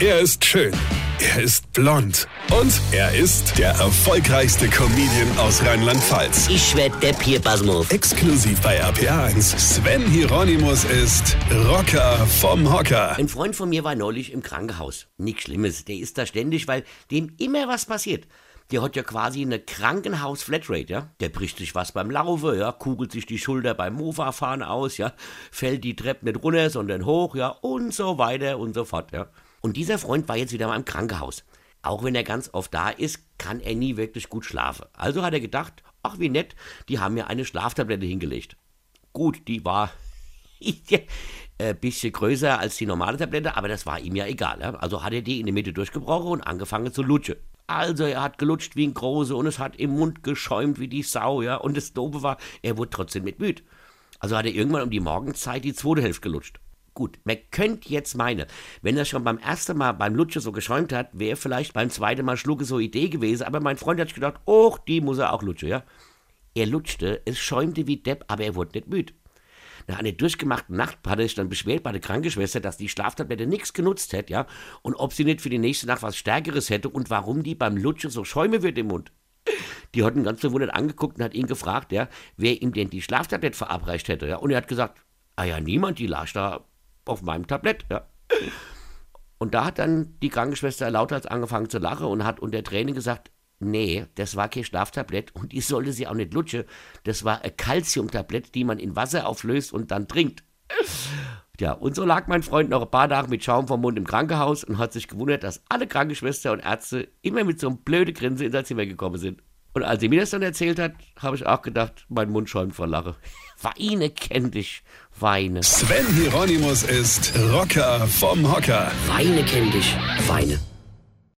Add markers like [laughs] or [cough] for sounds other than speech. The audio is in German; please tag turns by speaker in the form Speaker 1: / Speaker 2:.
Speaker 1: Er ist schön. Er ist blond. Und er ist der erfolgreichste Comedian aus Rheinland-Pfalz.
Speaker 2: Ich werd der Pierpasmus.
Speaker 1: Exklusiv bei RPA1. Sven Hieronymus ist Rocker vom Hocker.
Speaker 2: Ein Freund von mir war neulich im Krankenhaus. Nichts Schlimmes. Der ist da ständig, weil dem immer was passiert. Der hat ja quasi eine Krankenhaus-Flatrate, ja. Der bricht sich was beim Laufe, ja, kugelt sich die Schulter beim Mofa-Fahren aus, ja, fällt die Treppe nicht runter, sondern hoch, ja, und so weiter und so fort, ja. Und dieser Freund war jetzt wieder mal im Krankenhaus. Auch wenn er ganz oft da ist, kann er nie wirklich gut schlafen. Also hat er gedacht, ach wie nett, die haben mir eine Schlaftablette hingelegt. Gut, die war [laughs] ein bisschen größer als die normale Tablette, aber das war ihm ja egal. Also hat er die in der Mitte durchgebrochen und angefangen zu lutschen. Also er hat gelutscht wie ein Große und es hat im Mund geschäumt wie die Sau, ja. Und das Dobe war, er wurde trotzdem nicht müde. Also hat er irgendwann um die Morgenzeit die zweite Hälfte gelutscht. Gut, man könnte jetzt meinen, wenn er schon beim ersten Mal beim Lutschen so geschäumt hat, wäre vielleicht beim zweiten Mal Schlucke so Idee gewesen, aber mein Freund hat sich gedacht, oh, die muss er auch lutschen, ja. Er lutschte, es schäumte wie Depp, aber er wurde nicht müde. Nach einer durchgemachten Nacht hat er sich dann beschwert bei der Krankenschwester, dass die Schlaftablette nichts genutzt hätte, ja, und ob sie nicht für die nächste Nacht was Stärkeres hätte und warum die beim Lutschen so schäume wird im Mund. Die hat ihn ganz verwundert angeguckt und hat ihn gefragt, ja, wer ihm denn die Schlaftablette verabreicht hätte, ja, und er hat gesagt, ah ja, niemand, die lag da auf meinem Tablett, ja. Und da hat dann die Krankenschwester lauthals angefangen zu lachen und hat unter Tränen gesagt, nee, das war kein Schlaftablett und die sollte sie auch nicht lutschen. Das war ein Calciumtablett, die man in Wasser auflöst und dann trinkt. Ja, und so lag mein Freund noch ein paar Tage mit Schaum vom Mund im Krankenhaus und hat sich gewundert, dass alle Krankenschwestern und Ärzte immer mit so einem blöden Grinse in sein Zimmer gekommen sind. Und als sie mir das dann erzählt hat, habe ich auch gedacht, mein Mund schäumt vor Lache. Weine kenn dich, weine.
Speaker 1: Sven Hieronymus ist Rocker vom Hocker.
Speaker 2: Weine kenn dich, weine.